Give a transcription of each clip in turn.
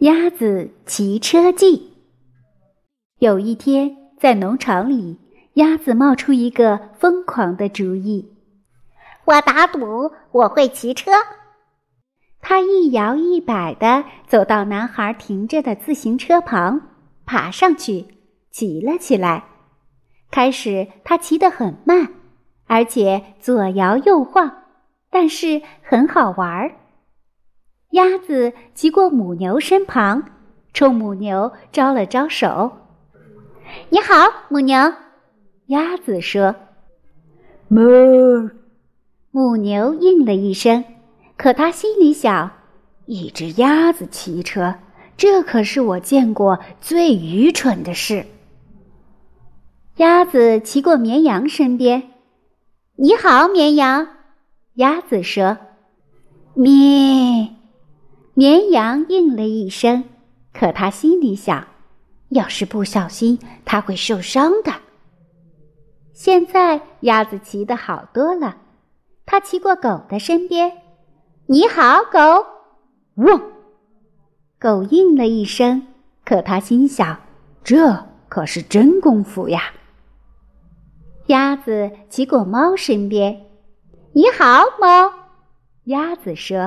鸭子骑车记。有一天，在农场里，鸭子冒出一个疯狂的主意：“我打赌我会骑车。”它一摇一摆地走到男孩停着的自行车旁，爬上去，骑了起来。开始，它骑得很慢，而且左摇右晃，但是很好玩儿。鸭子骑过母牛身旁，冲母牛招了招手：“你好，母牛。”鸭子说：“哞。”母牛应了一声，可它心里想：“一只鸭子骑车，这可是我见过最愚蠢的事。”鸭子骑过绵羊身边：“你好，绵羊。”鸭子说：“咩。”绵羊应了一声，可他心里想：要是不小心，它会受伤的。现在鸭子骑得好多了，它骑过狗的身边，“你好，狗。”汪！狗应了一声，可他心想：这可是真功夫呀。鸭子骑过猫身边，“你好，猫。”鸭子说：“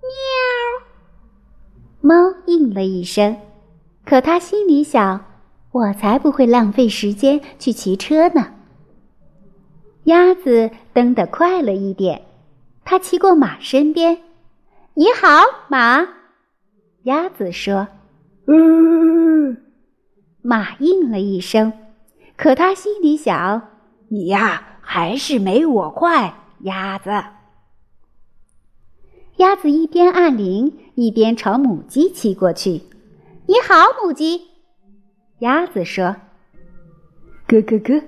喵。”猫了一声，可他心里想：“我才不会浪费时间去骑车呢。”鸭子蹬得快了一点，它骑过马身边，“你好，马。”鸭子说，“嗯。”马应了一声，可他心里想：“你呀，还是没我快，鸭子。”鸭子一边按铃，一边朝母鸡骑过去。“你好，母鸡。”鸭子说。“咯咯咯。”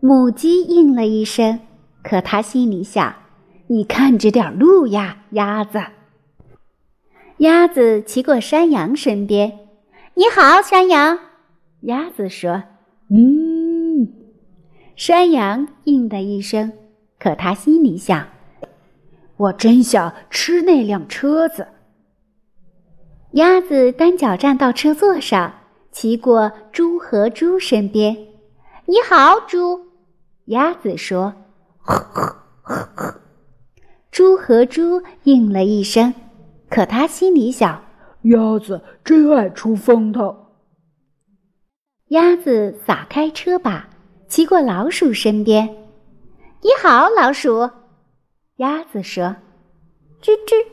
母鸡应了一声，可它心里想：“你看着点路呀，鸭子。”鸭子骑过山羊身边。“你好，山羊。”鸭子说。“嗯。”山羊应了一声，可它心里想。我真想吃那辆车子。鸭子单脚站到车座上，骑过猪和猪身边。“你好，猪。”鸭子说。猪和猪应了一声，可他心里想：鸭子真爱出风头。鸭子撒开车把，骑过老鼠身边。“你好，老鼠。”鸭子说：“吱吱。”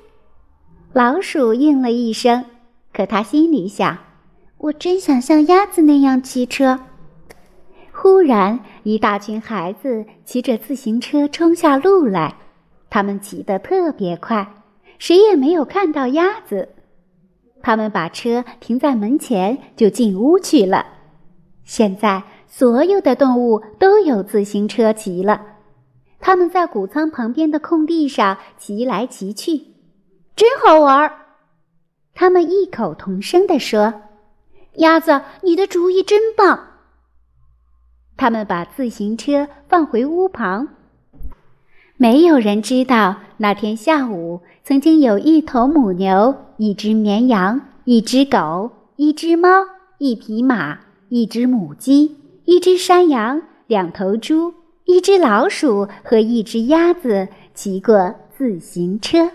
老鼠应了一声，可它心里想：“我真想像鸭子那样骑车。”忽然，一大群孩子骑着自行车冲下路来，他们骑得特别快，谁也没有看到鸭子。他们把车停在门前，就进屋去了。现在，所有的动物都有自行车骑了。他们在谷仓旁边的空地上骑来骑去，真好玩儿。他们异口同声地说：“鸭子，你的主意真棒。”他们把自行车放回屋旁。没有人知道那天下午，曾经有一头母牛、一只绵羊、一只狗、一只猫、一匹马、一只母鸡、一只山羊、两头猪。一只老鼠和一只鸭子骑过自行车。